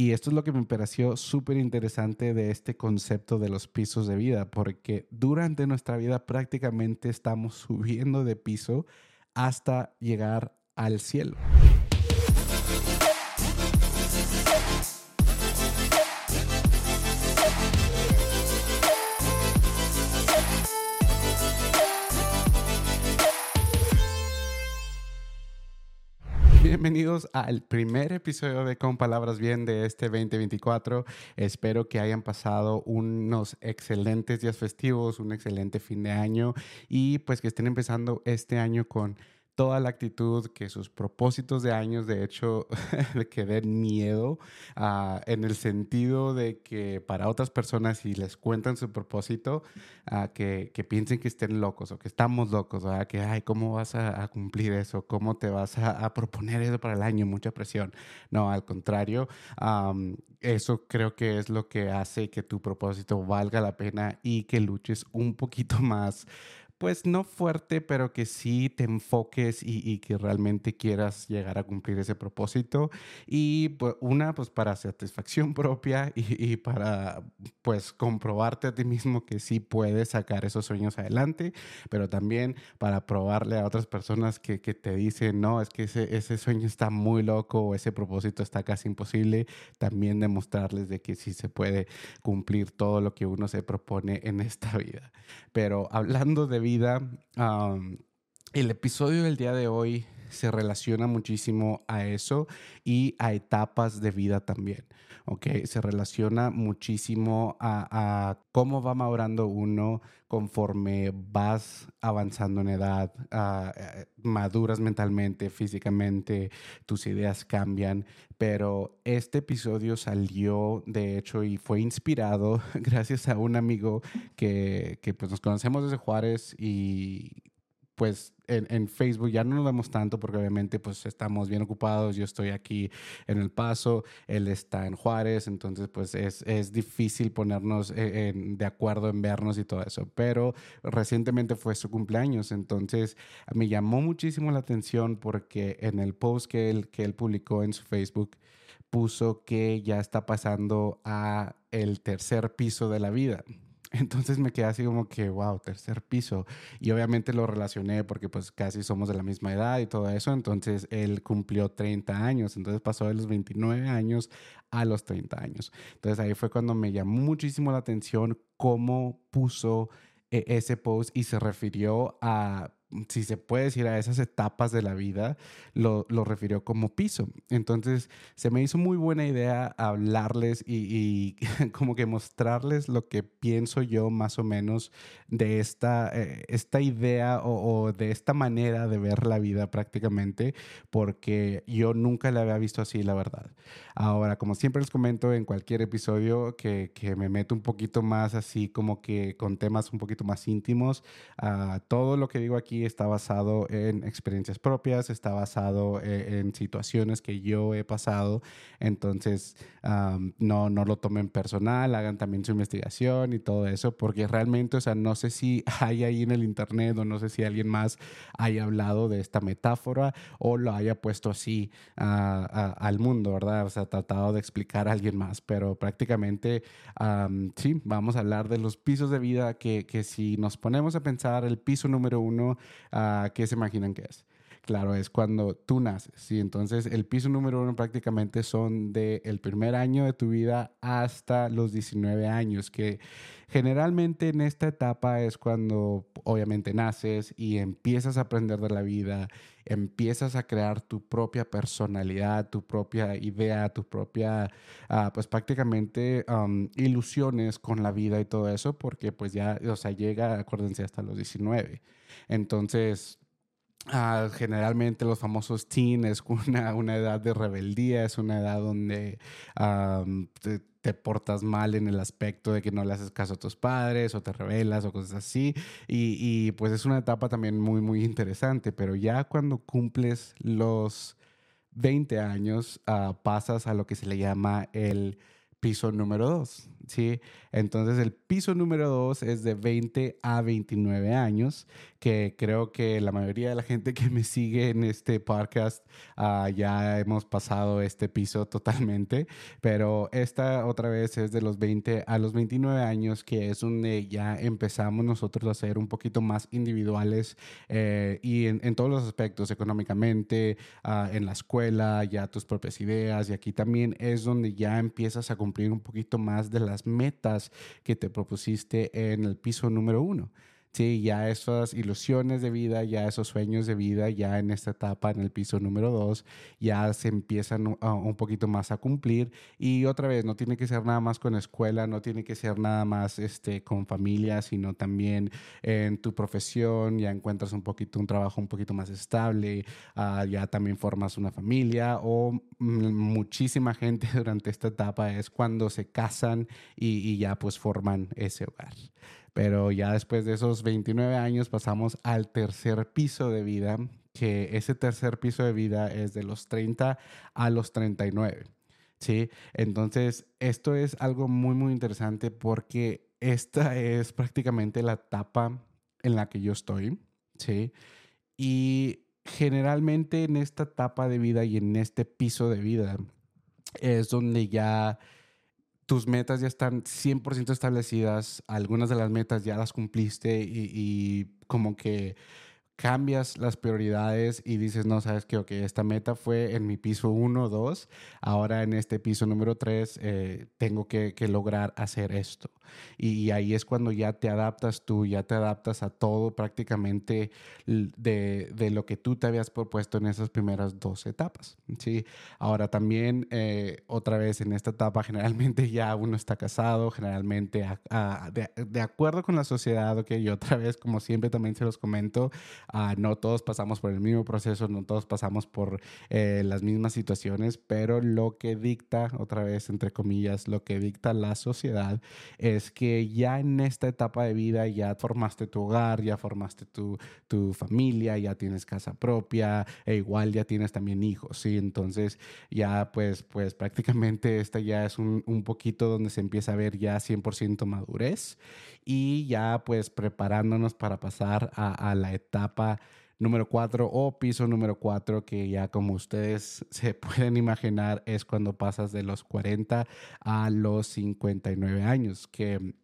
Y esto es lo que me pareció súper interesante de este concepto de los pisos de vida, porque durante nuestra vida prácticamente estamos subiendo de piso hasta llegar al cielo. Bienvenidos al primer episodio de Con Palabras Bien de este 2024. Espero que hayan pasado unos excelentes días festivos, un excelente fin de año y pues que estén empezando este año con toda la actitud, que sus propósitos de años, de hecho, que den miedo, uh, en el sentido de que para otras personas, si les cuentan su propósito, uh, que, que, piensen que estén locos o que estamos locos, ¿verdad? que, ay, ¿cómo vas a, a cumplir eso? ¿Cómo te vas a, a, proponer eso para el año? Mucha presión. No, al contrario, um, eso creo que es lo que hace que tu propósito valga la pena y que luches un poquito más pues no fuerte, pero que sí te enfoques y, que realmente quieras llegar a cumplir ese propósito. Y pues, una, pues para satisfacción propia y, y, para pues comprobarte a ti mismo que sí puedes sacar esos sueños adelante, pero también para probarle a otras personas que, que te dicen, no, es que ese, ese sueño está muy loco o ese propósito está casi imposible, también demostrarles de que sí se puede cumplir todo lo que uno se propone en esta vida. Pero hablando de vida, el episodio del día de hoy se relaciona muchísimo a eso y a etapas de vida también. ¿ok? Se relaciona muchísimo a, cómo va madurando uno conforme vas avanzando en edad, maduras mentalmente, físicamente, tus ideas cambian, pero este episodio salió de hecho y fue inspirado gracias a un amigo que, que pues nos conocemos desde Juárez y pues en, en, Facebook ya no nos vemos tanto porque obviamente pues estamos bien ocupados, yo estoy aquí en El Paso, él está en Juárez, entonces pues es, es difícil ponernos en, en, de acuerdo en vernos y todo eso, pero recientemente fue su cumpleaños, entonces me llamó muchísimo la atención porque en el post que él, que él publicó en su Facebook puso que ya está pasando a el tercer piso de la vida. Entonces me quedé así como que, wow, tercer piso. Y obviamente lo relacioné porque pues casi somos de la misma edad y todo eso. Entonces él cumplió 30 años. Entonces pasó de los 29 años a los 30 años. Entonces ahí fue cuando me llamó muchísimo la atención cómo puso eh, ese post y se refirió a si se puede decir, a esas etapas de la vida, lo, lo, refirió como piso. Entonces, se me hizo muy buena idea hablarles y, y como que mostrarles lo que pienso yo más o menos de esta, eh, esta idea o, o, de esta manera de ver la vida prácticamente, porque yo nunca la había visto así, la verdad. Ahora, como siempre les comento en cualquier episodio que, que me meto un poquito más así como que con temas un poquito más íntimos, uh, todo lo que digo aquí está basado en experiencias propias, está basado en, en situaciones que yo he pasado, entonces um, no, no lo tomen personal, hagan también su investigación y todo eso, porque realmente, o sea, no sé si hay ahí en el internet o no sé si alguien más haya hablado de esta metáfora o lo haya puesto así uh, uh, al mundo, ¿verdad? O sea, tratado de explicar a alguien más, pero prácticamente um, sí, vamos a hablar de los pisos de vida que, que si nos ponemos a pensar el piso número uno uh, ¿qué se imaginan que es? Claro, es cuando tú naces, ¿sí? Entonces, el piso número uno prácticamente son del el primer año de tu vida hasta los 19 años, que generalmente en esta etapa es cuando obviamente naces y empiezas a aprender de la vida, empiezas a crear tu propia personalidad, tu propia idea, tu propia, uh, pues prácticamente ilusiones con la vida y todo eso, porque pues ya, o sea, llega, acuérdense, hasta los 19. Entonces, Uh, generalmente los famosos teen es una, una, edad de rebeldía, es una edad donde um, te, portas mal en el aspecto de que no le haces caso a tus padres o te rebelas o cosas así. Y, y pues es una etapa también muy, muy interesante, pero ya cuando cumples los 20 años, uh, pasas a lo que se le llama el piso número 2. ¿sí? Entonces el piso número 2 es de 20 a 29 años, que creo que la mayoría de la gente que me sigue en este podcast uh, ya hemos pasado este piso totalmente, pero esta otra vez es de los 20 a los 29 años, que es donde ya empezamos nosotros a ser un poquito más individuales eh, y en, en, todos los aspectos, económicamente, uh, en la escuela, ya tus propias ideas, y aquí también es donde ya empiezas a cumplir un poquito más de las metas que te propusiste en el piso número uno. Sí, ya esas ilusiones de vida, ya esos sueños de vida, ya en esta etapa, en el piso número dos, ya se empiezan un poquito más a cumplir. Y otra vez, no tiene que ser nada más con escuela, no tiene que ser nada más este, con familia, sino también en tu profesión, ya encuentras un poquito un trabajo un poquito más estable, uh, ya también formas una familia o muchísima gente durante esta etapa es cuando se casan y, y ya pues forman ese hogar. Pero ya después de esos 29 años pasamos al tercer piso de vida, que ese tercer piso de vida es de los 30 a los 39. ¿sí? Entonces, esto es algo muy, muy interesante porque esta es prácticamente la etapa en la que yo estoy, ¿sí? Y generalmente en esta etapa de vida y en este piso de vida es donde ya tus metas ya están 100% establecidas, algunas de las metas ya las cumpliste y, y como que cambias las prioridades y dices, no, sabes que, ok, esta meta fue en mi piso 1, 2, ahora en este piso número 3 eh, tengo que, que, lograr hacer esto. Y, y, ahí es cuando ya te adaptas tú, ya te adaptas a todo prácticamente de, de lo que tú te habías propuesto en esas primeras dos etapas. ¿sí? Ahora también, eh, otra vez en esta etapa, generalmente ya uno está casado, generalmente a, a, de, de, acuerdo con la sociedad, ok, y otra vez, como siempre también se los comento, Uh, no todos pasamos por el mismo proceso, no todos pasamos por eh, las mismas situaciones, pero lo que dicta, otra vez, entre comillas, lo que dicta la sociedad es que ya en esta etapa de vida ya formaste tu hogar, ya formaste tu, tu familia, ya tienes casa propia, e igual ya tienes también hijos, ¿sí? Entonces ya pues, pues prácticamente esta ya es un, un poquito donde se empieza a ver ya 100% madurez y ya pues preparándonos para pasar a, la etapa número 4 o piso número 4 que ya como ustedes se pueden imaginar es cuando pasas de los 40 a los 59 años que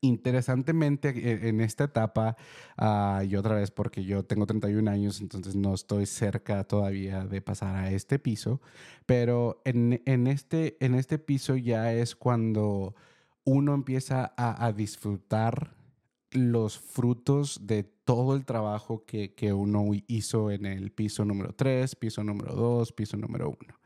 interesantemente e, en esta etapa uh, y otra vez porque yo tengo 31 años entonces no estoy cerca todavía de pasar a este piso pero en, en este en este piso ya es cuando uno empieza a, disfrutar los frutos de todo el trabajo que, que, uno hizo en el piso número 3, piso número 2, piso número 1.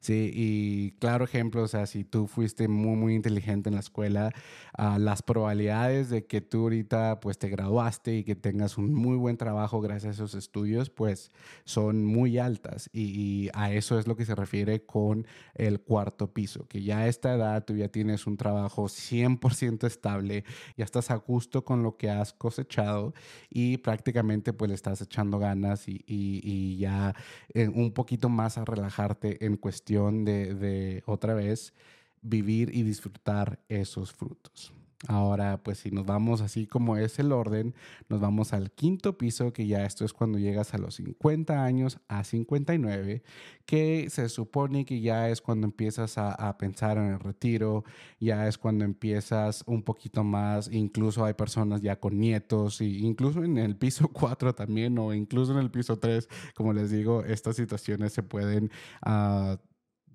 Sí, y claro ejemplo, o sea, si tú fuiste muy, muy inteligente en la escuela, uh, las probabilidades de que tú ahorita pues te graduaste y que tengas un muy buen trabajo gracias a esos estudios, pues son muy altas. Y, y, a eso es lo que se refiere con el cuarto piso, que ya a esta edad tú ya tienes un trabajo 100% estable, ya estás a gusto con lo que has cosechado y prácticamente pues le estás echando ganas y, y, y ya eh, un poquito más a relajarte en cuestión de, otra vez vivir y disfrutar esos frutos. Ahora, pues si nos vamos así como es el orden, nos vamos al quinto piso, que ya esto es cuando llegas a los 50 años a 59, que se supone que ya es cuando empiezas a, pensar en el retiro, ya es cuando empiezas un poquito más, incluso hay personas ya con nietos, e incluso en el piso 4 también, o incluso en el piso 3, como les digo, estas situaciones se pueden... Uh,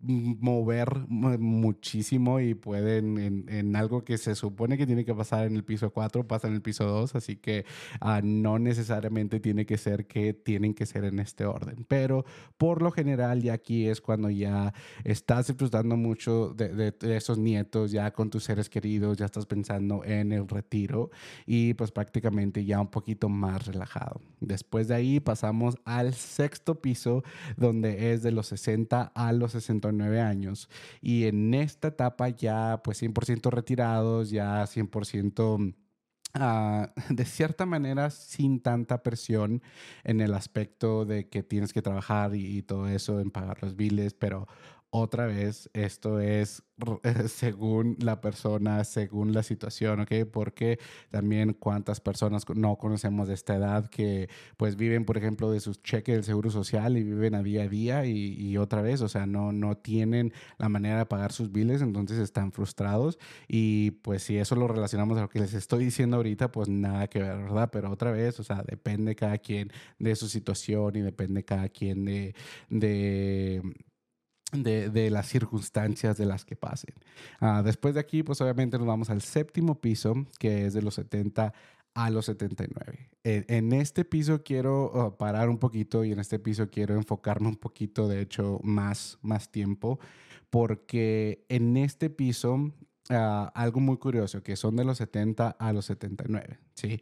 mover muchísimo y pueden en, en, algo que se supone que tiene que pasar en el piso 4, pasa en el piso 2, así que uh, no necesariamente tiene que ser que tienen que ser en este orden, pero por lo general ya aquí es cuando ya estás disfrutando mucho de, de, de esos nietos, ya con tus seres queridos, ya estás pensando en el retiro y pues prácticamente ya un poquito más relajado. Después de ahí pasamos al sexto piso donde es de los 60 a los 69 años. Y en esta etapa ya pues 100% retirados, ya 100% Uh, de cierta manera sin tanta presión en el aspecto de que tienes que trabajar y, y todo eso en pagar los biles, pero otra vez, esto es según la persona, según la situación, ¿ok? Porque también cuántas personas no conocemos de esta edad que pues viven, por ejemplo, de sus cheques del Seguro Social y viven a día a día y, otra vez, o sea, no, no tienen la manera de pagar sus biles, entonces están frustrados y pues si eso lo relacionamos a lo que les estoy diciendo ahorita, pues nada que ver, ¿verdad? Pero otra vez, o sea, depende cada quien de su situación y depende cada quien de, de de, las circunstancias de las que pasen. Ah, después de aquí, pues obviamente nos vamos al séptimo piso, que es de los 70 a los 79. En, este piso quiero oh, parar un poquito y en este piso quiero enfocarme un poquito, de hecho, más, más tiempo, porque en este piso ah, algo muy curioso, que son de los 70 a los 79. ¿sí?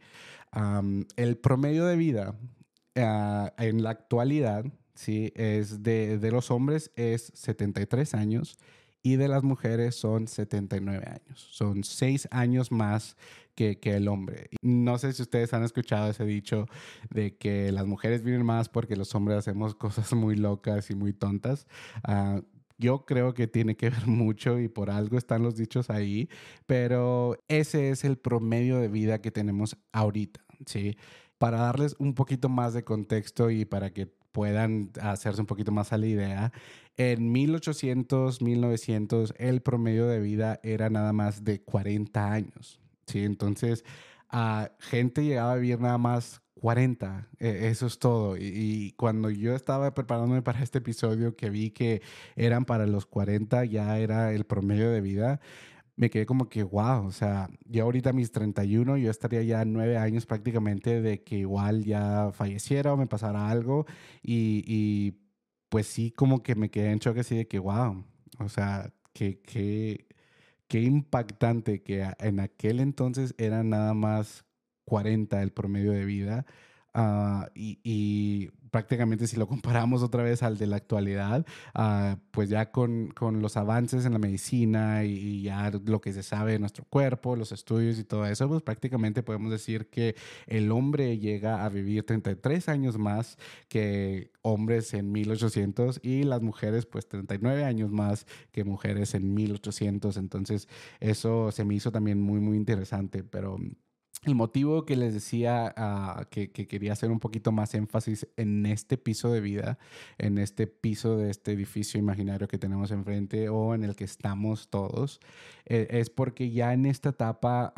el promedio de vida ah, en la actualidad ¿sí? Es de, de los hombres es 73 años y de las mujeres son 79 años. Son 6 años más que, que, el hombre. No sé si ustedes han escuchado ese dicho de que las mujeres viven más porque los hombres hacemos cosas muy locas y muy tontas. Uh, yo creo que tiene que ver mucho y por algo están los dichos ahí, pero ese es el promedio de vida que tenemos ahorita, ¿sí? Para darles un poquito más de contexto y para que puedan hacerse un poquito más a la idea. En 1800, 1900, el promedio de vida era nada más de 40 años. ¿sí? Entonces, a gente llegaba a vivir nada más 40. E, eso es todo. Y, y, cuando yo estaba preparándome para este episodio, que vi que eran para los 40, ya era el promedio de vida me quedé como que, wow, o sea, yo ahorita mis 31, yo estaría ya nueve años prácticamente de que igual ya falleciera o me pasara algo y, y pues sí, como que me quedé en choque así de que, wow, o sea, que, que, qué impactante que en aquel entonces era nada más 40 el promedio de vida uh, y, y prácticamente si lo comparamos otra vez al de la actualidad, uh, pues ya con, con, los avances en la medicina y, ya lo que se sabe de nuestro cuerpo, los estudios y todo eso, pues prácticamente podemos decir que el hombre llega a vivir 33 años más que hombres en 1800 y las mujeres pues 39 años más que mujeres en 1800. Entonces eso se me hizo también muy, muy interesante, pero el motivo que les decía ah, que, quería hacer un poquito más énfasis en este piso de vida, en este piso de este edificio imaginario que tenemos enfrente o en el que estamos todos, eh, es porque ya en esta etapa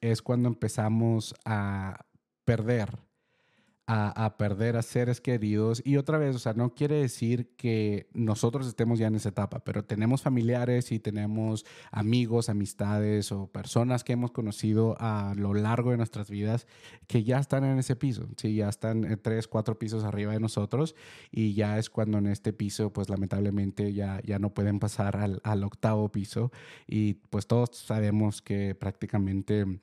es cuando empezamos a perder a, perder a seres queridos. Y otra vez, o sea, no quiere decir que nosotros estemos ya en esa etapa, pero tenemos familiares y tenemos amigos, amistades o personas que hemos conocido a lo largo de nuestras vidas que ya están en ese piso, sí, ya están eh, tres, cuatro pisos arriba de nosotros y ya es cuando en este piso, pues lamentablemente ya, ya no pueden pasar al, al octavo piso y pues todos sabemos que prácticamente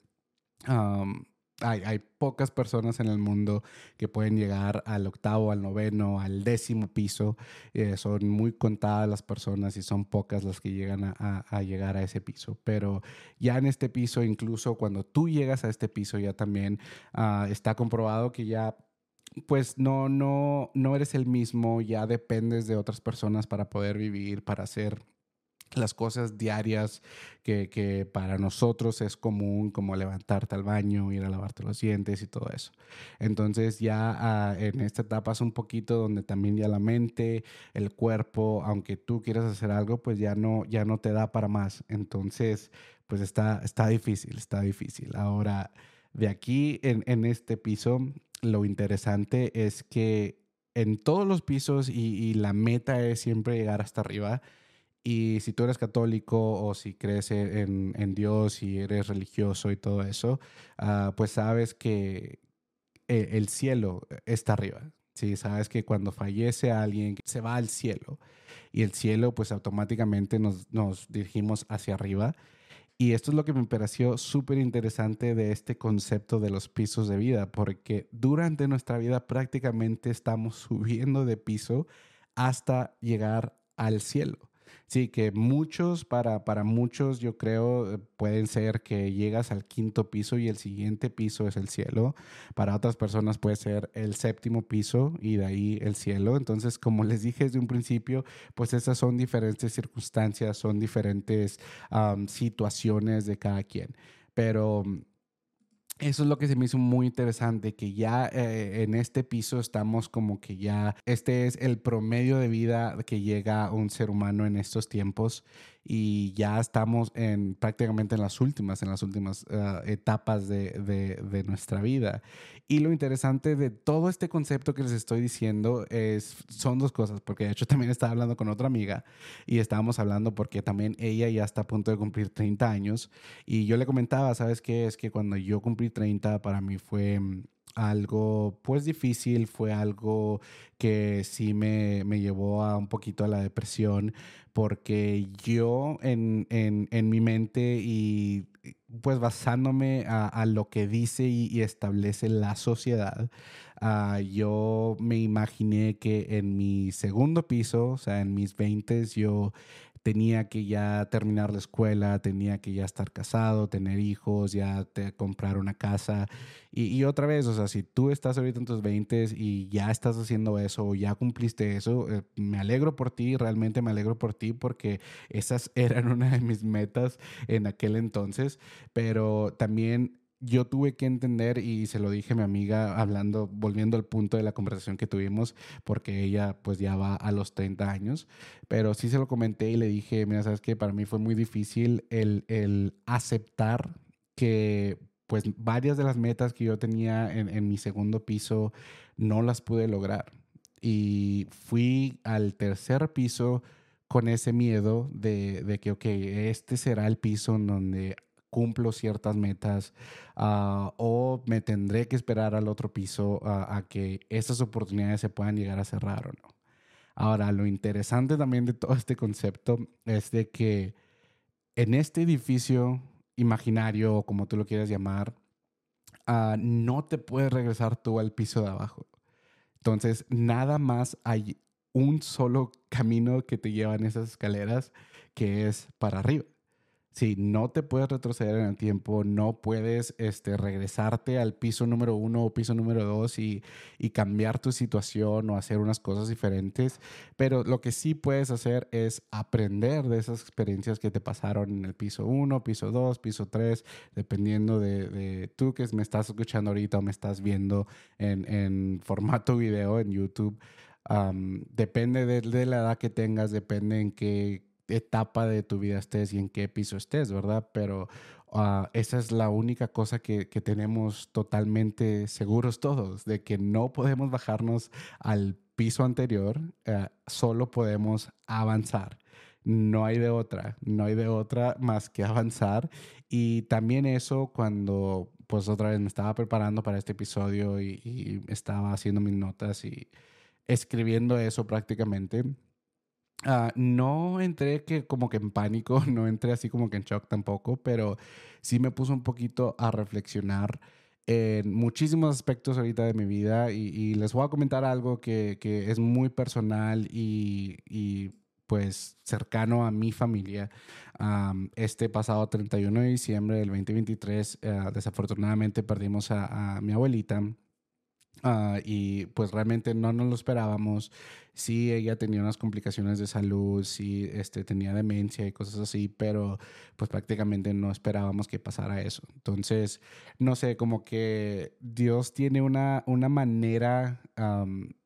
hay, pocas personas en el mundo que pueden llegar al octavo, al noveno, al décimo piso. Eh, son muy contadas las personas y son pocas las que llegan a, llegar a ese piso. Pero ya en este piso, incluso cuando tú llegas a este piso, ya también ah, está comprobado que ya pues no, no, no eres el mismo, ya dependes de otras personas para poder vivir, para hacer las cosas diarias que, que, para nosotros es común, como levantarte al baño, ir a lavarte los dientes y todo eso. Entonces ya ah, en esta etapa es un poquito donde también ya la mente, el cuerpo, aunque tú quieras hacer algo, pues ya no, ya no te da para más. Entonces, pues está, está difícil, está difícil. Ahora, de aquí en, en este piso, lo interesante es que en todos los pisos y, y la meta es siempre llegar hasta arriba y si tú eres católico o si crees en, en Dios y eres religioso y todo eso, uh, pues sabes que e, el cielo está arriba. Sí, sabes que cuando fallece alguien se va al cielo y el cielo pues automáticamente nos, nos dirigimos hacia arriba. Y esto es lo que me pareció súper interesante de este concepto de los pisos de vida, porque durante nuestra vida prácticamente estamos subiendo de piso hasta llegar al cielo. Sí, que muchos, para, para muchos, yo creo, eh, pueden ser que llegas al quinto piso y el siguiente piso es el cielo. Para otras personas puede ser el séptimo piso y de ahí el cielo. Entonces, como les dije desde un principio, pues esas son diferentes circunstancias, son diferentes situaciones de cada quien. Pero eso es lo que se me hizo muy interesante, que ya eh, en este piso estamos como que ya, este es el promedio de vida que llega un ser humano en estos tiempos y ya estamos en prácticamente en las últimas, en las últimas eh, etapas de, de, nuestra vida. Y lo interesante de todo este concepto que les estoy diciendo es, son dos cosas, porque de hecho también estaba hablando con otra amiga y estábamos hablando porque también ella ya está a punto de cumplir 30 años y yo le comentaba, ¿sabes qué? Es que cuando yo cumplí 30 para mí fue mm, algo pues difícil, fue algo que sí me, me, llevó a un poquito a la depresión, porque yo en, en, en mi mente y pues basándome a, lo que dice y, establece la sociedad, uh, yo me imaginé que en mi segundo piso, o sea, en mis 20 yo tenía que ya terminar la escuela, tenía que ya estar casado, tener hijos, ya te, comprar una casa. Y, otra vez, o sea, si tú estás ahorita en tus 20 y ya estás haciendo eso o ya cumpliste eso, eh, me alegro por ti, realmente me alegro por ti porque esas eran una de mis metas en aquel entonces, pero también yo tuve que entender y se lo dije a mi amiga hablando, volviendo al punto de la conversación que tuvimos, porque ella pues ya va a los 30 años, pero sí se lo comenté y le dije, mira, sabes que para mí fue muy difícil el, el, aceptar que pues varias de las metas que yo tenía en, en mi segundo piso no las pude lograr. Y fui al tercer piso con ese miedo de, de que, ok, este será el piso en donde cumplo ciertas metas ah, o me tendré que esperar al otro piso a que esas oportunidades se puedan llegar a cerrar o no. Ahora, lo interesante también de todo este concepto es de que en este edificio imaginario, o como tú lo quieras llamar, ah, no te puedes regresar tú al piso de abajo. Entonces, nada más hay un solo camino que te lleva en esas escaleras, que es para arriba. Sí, no te puedes retroceder en el tiempo, no puedes este, regresarte al piso número uno o piso número dos y, y, cambiar tu situación o hacer unas cosas diferentes, pero lo que sí puedes hacer es aprender de esas experiencias que te pasaron en el piso uno, piso dos, piso tres, dependiendo de, de, tú que me estás escuchando ahorita o me estás viendo en, en formato video en YouTube. depende de, de la edad que tengas, depende en qué etapa de tu vida estés y en qué piso estés, ¿verdad? Pero ah, esa es la única cosa que, tenemos totalmente seguros todos, de que no podemos bajarnos al piso anterior, eh, solo podemos avanzar. No hay de otra, no hay de otra más que avanzar. Y también eso cuando, pues otra vez me estaba preparando para este episodio y, y estaba haciendo mis notas y escribiendo eso prácticamente Ah, no entré que como que en pánico, no entré así como que en shock tampoco, pero sí me puso un poquito a reflexionar en muchísimos aspectos ahorita de mi vida y, les voy a comentar algo que, que es muy personal y, y, pues cercano a mi familia. este pasado 31 de diciembre del 2023, eh, desafortunadamente perdimos a mi abuelita. Uh, y pues realmente no nos lo esperábamos. Sí, ella tenía unas complicaciones de salud, sí, este, tenía demencia y cosas así, pero pues prácticamente no esperábamos que pasara eso. Entonces, no sé, como que Dios tiene una, una manera,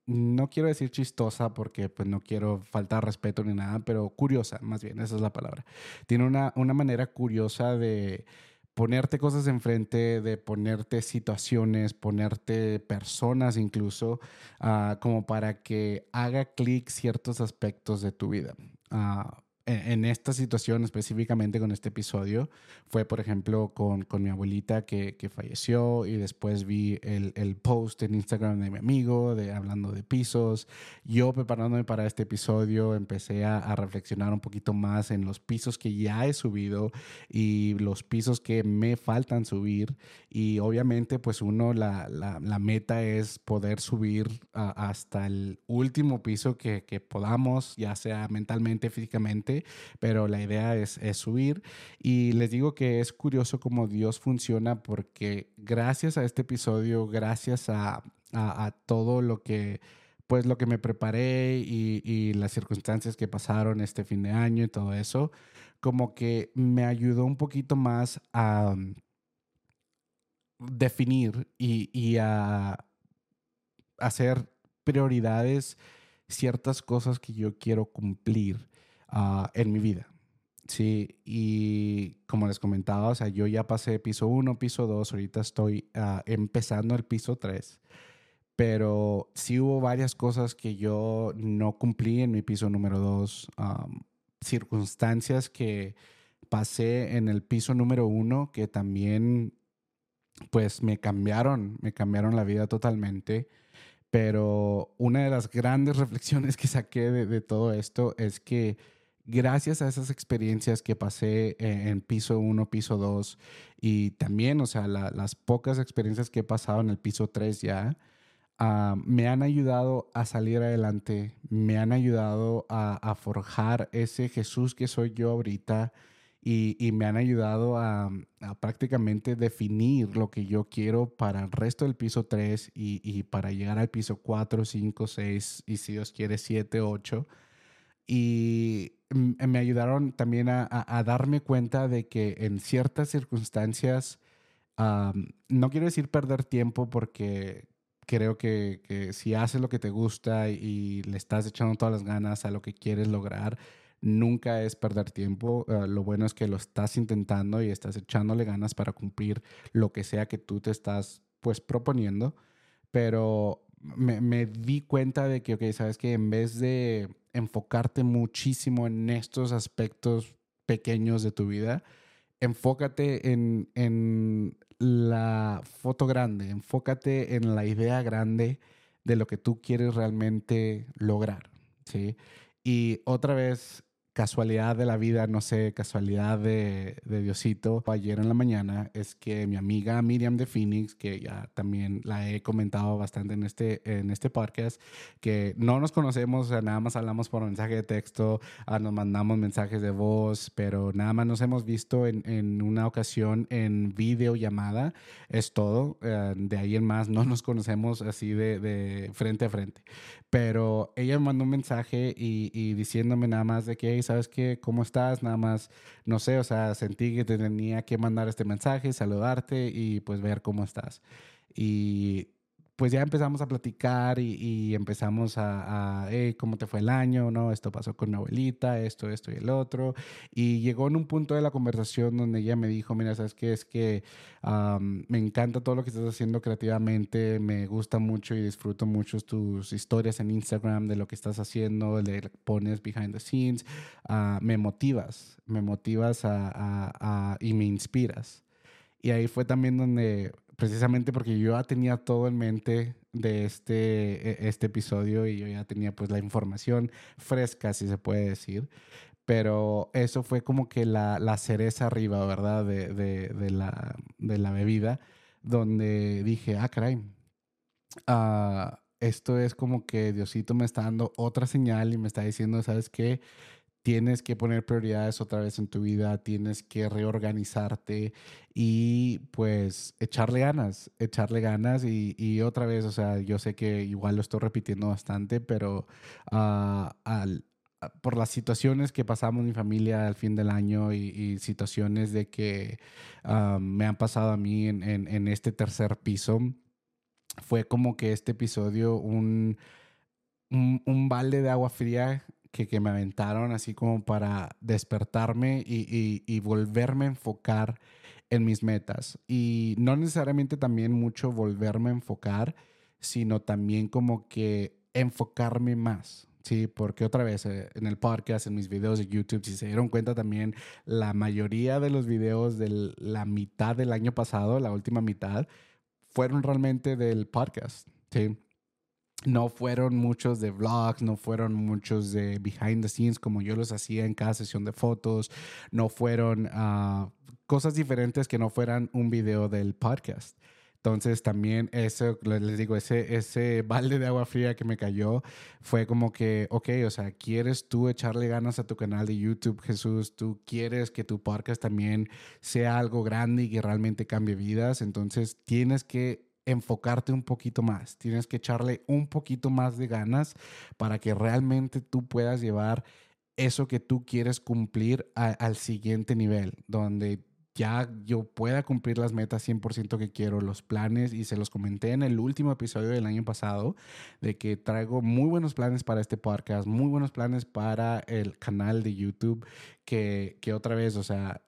no quiero decir chistosa porque pues no quiero faltar respeto ni nada, pero curiosa, más bien, esa es la palabra. Tiene una, una manera curiosa de ponerte cosas enfrente, de ponerte situaciones, ponerte personas incluso, ah, como para que haga clic ciertos aspectos de tu vida. Uh, en esta situación específicamente con este episodio fue, por ejemplo, con, con mi abuelita que, que, falleció y después vi el, el, post en Instagram de mi amigo de, hablando de pisos. Yo preparándome para este episodio empecé a, a, reflexionar un poquito más en los pisos que ya he subido y los pisos que me faltan subir. Y obviamente pues uno, la, la, la meta es poder subir hasta el último piso que, que podamos, ya sea mentalmente, físicamente pero la idea es, es subir. Y les digo que es curioso cómo Dios funciona porque gracias a este episodio, gracias a, todo lo que pues lo que me preparé y, las circunstancias que pasaron este fin de año y todo eso, como que me ayudó un poquito más a mm, definir y a hacer prioridades ciertas cosas que yo quiero cumplir uh, en mi vida. Sí, y como les comentaba, o sea, yo ya pasé piso 1, piso 2, ahorita estoy uh, empezando el piso 3 pero sí hubo varias cosas que yo no cumplí en mi piso número dos, circunstancias que pasé en el piso número uno que también pues me cambiaron, me cambiaron la vida totalmente. Pero una de las grandes reflexiones que saqué de, todo esto es que gracias a esas experiencias que pasé en, piso uno, piso dos y también, o sea, las pocas experiencias que he pasado en el piso tres ya, Ah, me han ayudado a salir adelante, me han ayudado a, forjar ese Jesús que soy yo ahorita y, me han ayudado a, prácticamente definir lo que yo quiero para el resto del piso 3 y, para llegar al piso 4, 5, 6 y si Dios quiere 7, 8. Y me ayudaron también a, darme cuenta de que en ciertas circunstancias, no quiero decir perder tiempo porque creo que, si haces lo que te gusta y, le estás echando todas las ganas a lo que quieres lograr, nunca es perder tiempo. Uh, lo bueno es que lo estás intentando y estás echándole ganas para cumplir lo que sea que tú te estás pues proponiendo. Pero me, me di cuenta de que, ok, sabes que en vez de enfocarte muchísimo en estos aspectos pequeños de tu vida, enfócate en, en la foto grande, enfócate en la idea grande de lo que tú quieres realmente lograr, ¿sí? Y otra vez, casualidad de la vida, no sé, casualidad de, Diosito, ayer en la mañana es que mi amiga Miriam de Phoenix, que ya también la he comentado bastante en este, en este podcast, que no nos conocemos, nada más hablamos por mensaje de texto, ah, nos mandamos mensajes de voz, pero nada más nos hemos visto en, en una ocasión en videollamada, es todo, eh, de ahí en más no nos conocemos así de, de frente a frente, pero ella me mandó un mensaje y, y diciéndome nada más de que ¿sabes qué? ¿Cómo estás? Nada más, no sé, o sea, sentí que te tenía que mandar este mensaje, saludarte y pues ver cómo estás. Y pues ya empezamos a platicar y, empezamos a, a ¿cómo te fue el año? ¿No? Esto pasó con mi abuelita, esto, esto y el otro. Y llegó en un punto de la conversación donde ella me dijo, mira, ¿sabes qué? Es que me encanta todo lo que estás haciendo creativamente, me gusta mucho y disfruto mucho tus historias en Instagram de lo que estás haciendo, le pones behind the scenes, uh, me motivas, me motivas a, y me inspiras. Y ahí fue también donde precisamente porque yo ya tenía todo en mente de este, e, este episodio y yo ya tenía pues la información fresca, si se puede decir. Pero eso fue como que la, la cereza arriba, ¿verdad? De, de, la, de la bebida, donde dije, ah, caray, uh, esto es como que Diosito me está dando otra señal y me está diciendo, ¿sabes qué? Tienes que poner prioridades otra vez en tu vida, tienes que reorganizarte y pues echarle ganas, echarle ganas y, otra vez, o sea, yo sé que igual lo estoy repitiendo bastante, pero ah, al, ah, por las situaciones que pasamos mi familia al fin del año y, situaciones de que ah, me han pasado a mí en, en, este tercer piso, fue como que este episodio un, un, un balde de agua fría que, me aventaron así como para despertarme y, volverme a enfocar en mis metas. Y no necesariamente también mucho volverme a enfocar, sino también como que enfocarme más. Sí, porque otra vez eh, en el podcast, en mis videos de YouTube, si se dieron cuenta también, la mayoría de los videos de la mitad del año pasado, la última mitad, fueron realmente del podcast. Sí no fueron muchos de vlogs, no fueron muchos de behind the scenes como yo los hacía en cada sesión de fotos, no fueron ah, cosas diferentes que no fueran un video del podcast. Entonces también eso, les digo, ese, ese balde de agua fría que me cayó fue como que, ok, o sea, ¿quieres tú echarle ganas a tu canal de YouTube, Jesús? ¿Tú quieres que tu podcast también sea algo grande y que realmente cambie vidas? Entonces tienes que enfocarte un poquito más, tienes que echarle un poquito más de ganas para que realmente tú puedas llevar eso que tú quieres cumplir al siguiente nivel, donde ya yo pueda cumplir las metas 100% que quiero, los planes, y se los comenté en el último episodio del año pasado, de que traigo muy buenos planes para este podcast, muy buenos planes para el canal de YouTube, que, que otra vez, o sea,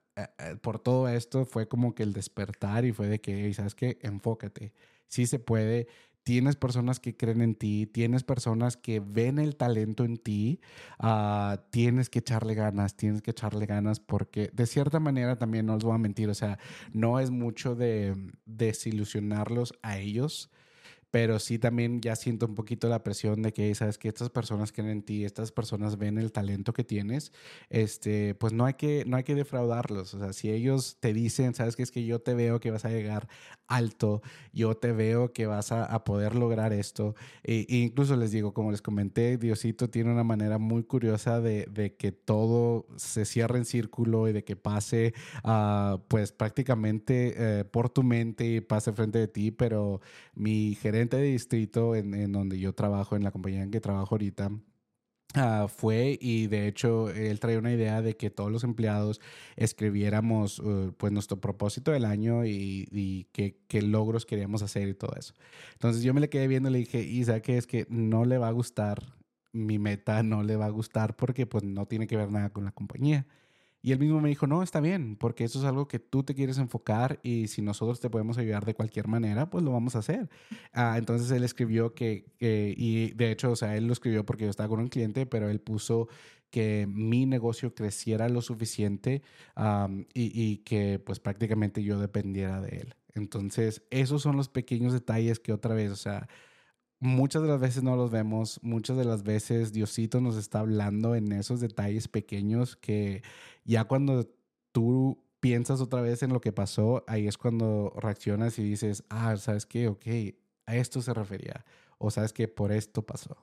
por todo esto fue como que el despertar y fue de que, ¿sabes qué? Enfócate. Sí se puede, tienes personas que creen en ti, tienes personas que ven el talento en ti, uh, tienes que echarle ganas, tienes que echarle ganas porque de cierta manera también no les voy a mentir, o sea, no es mucho de desilusionarlos a ellos, pero sí también ya siento un poquito la presión de que, sabes que estas personas creen en ti, estas personas ven el talento que tienes, este, pues no hay que, no hay que defraudarlos. O sea, si ellos te dicen, sabes que es que yo te veo que vas a llegar alto, yo te veo que vas a, poder lograr esto. E, e, incluso les digo, como les comenté, Diosito tiene una manera muy curiosa de, de que todo se cierre en círculo y de que pase, uh, pues prácticamente eh, por tu mente y pase frente de ti, pero mi gerente de distrito en, donde yo trabajo, en la compañía en que trabajo ahorita, ah, fue y de hecho él traía una idea de que todos los empleados escribiéramos uh, pues nuestro propósito del año y, qué, logros queríamos hacer y todo eso. Entonces yo me le quedé viendo y le dije, Isa, que es que no le va a gustar mi meta, no le va a gustar porque pues no tiene que ver nada con la compañía. Y él mismo me dijo, no, está bien, porque eso es algo que tú te quieres enfocar y si nosotros te podemos ayudar de cualquier manera, pues lo vamos a hacer. Ah, entonces él escribió que, y de hecho, o sea, él lo escribió porque yo estaba con un cliente, pero él puso que mi negocio creciera lo suficiente y, y, que pues prácticamente yo dependiera de él. Entonces, esos son los pequeños detalles que otra vez, o sea, muchas de las veces no los vemos, muchas de las veces Diosito nos está hablando en esos detalles pequeños que ya cuando tú piensas otra vez en lo que pasó, ahí es cuando reaccionas y dices, ah, ¿sabes qué? Ok, a esto se refería. O sabes que por esto pasó.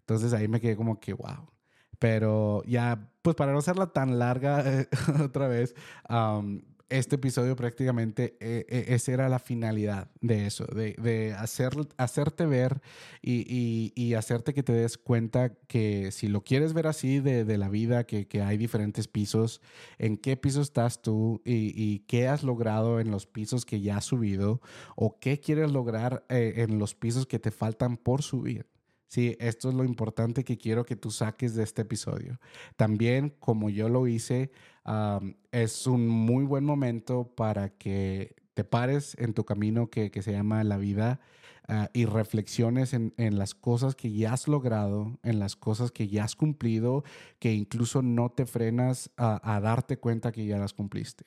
Entonces ahí me quedé como que, wow. Pero ya, pues para no hacerla tan larga otra vez, este episodio prácticamente eh, eh, esa era la finalidad de eso, de, hacer, hacerte ver y, hacerte que te des cuenta que si lo quieres ver así de, la vida, que, hay diferentes pisos, en qué piso estás tú y, qué has logrado en los pisos que ya has subido o qué quieres lograr eh, en los pisos que te faltan por subir. Sí, esto es lo importante que quiero que tú saques de este episodio. También, como yo lo hice, es un muy buen momento para que te pares en tu camino que, se llama la vida ah, y reflexiones en, las cosas que ya has logrado, en las cosas que ya has cumplido, que incluso no te frenas a, a darte cuenta que ya las cumpliste.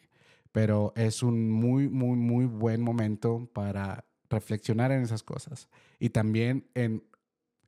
Pero es un muy, muy, muy buen momento para reflexionar en esas cosas y también en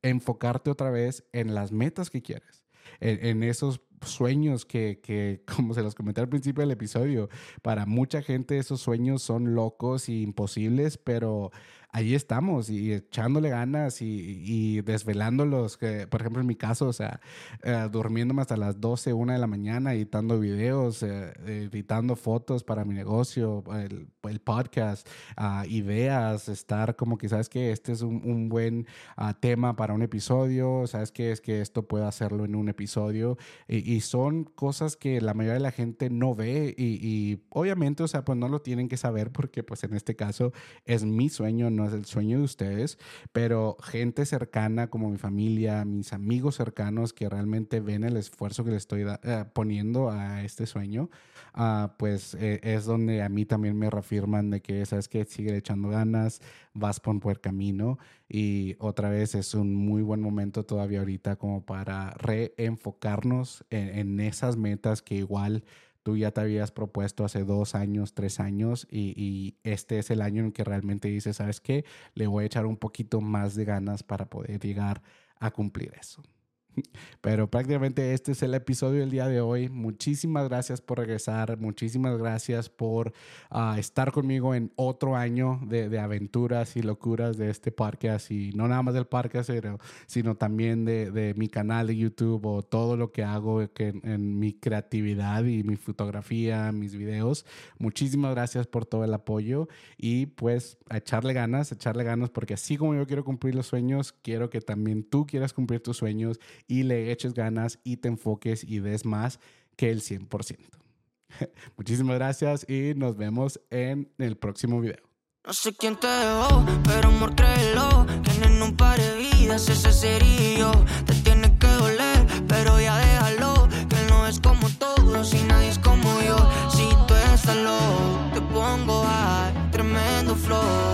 enfocarte otra vez en las metas que quieres, en, esos sueños que, que, como se los comenté al principio del episodio, para mucha gente esos sueños son locos e imposibles, pero ahí estamos y echándole ganas y, desvelándolos, que, por ejemplo en mi caso, o sea, eh, durmiéndome hasta las 12, 1 de la mañana, editando videos, eh, editando fotos para mi negocio, el, podcast, ah, ideas, estar como que, ¿sabes que Este es un, buen ah, tema para un episodio, ¿sabes que Es que esto puedo hacerlo en un episodio. Y, son cosas que la mayoría de la gente no ve y, y obviamente, o sea, pues no lo tienen que saber porque pues en este caso es mi sueño, no el sueño de ustedes, pero gente cercana como mi familia, mis amigos cercanos que realmente ven el esfuerzo que le estoy eh, poniendo a este sueño, uh, pues eh, es donde a mí también me reafirman de que, sabes que sigue echando ganas, vas por un buen camino y otra vez es un muy buen momento todavía ahorita como para reenfocarnos en esas metas que igual tú ya te habías propuesto hace dos años, tres años y, este es el año en que realmente dices, ¿sabes qué? Le voy a echar un poquito más de ganas para poder llegar a cumplir eso. Pero prácticamente este es el episodio del día de hoy. Muchísimas gracias por regresar, muchísimas gracias por ah, estar conmigo en otro año de, aventuras y locuras de este podcast y no nada más del podcast, sino, también de, mi canal de YouTube o todo lo que hago que en, mi creatividad y mi fotografía, mis videos. Muchísimas gracias por todo el apoyo y pues a echarle ganas, echarle ganas porque así como yo quiero cumplir los sueños, quiero que también tú quieras cumplir tus sueños y le eches ganas y te enfoques y des más que el 100%. Muchísimas gracias y nos vemos en el próximo video. No sé quién te dejó, pero amor créelo. Tienen un par de vidas, ese sería Te tiene que doler, pero ya déjalo. Que no es como todos y nadie es como yo. Si tú estás loco, te pongo a tremendo flow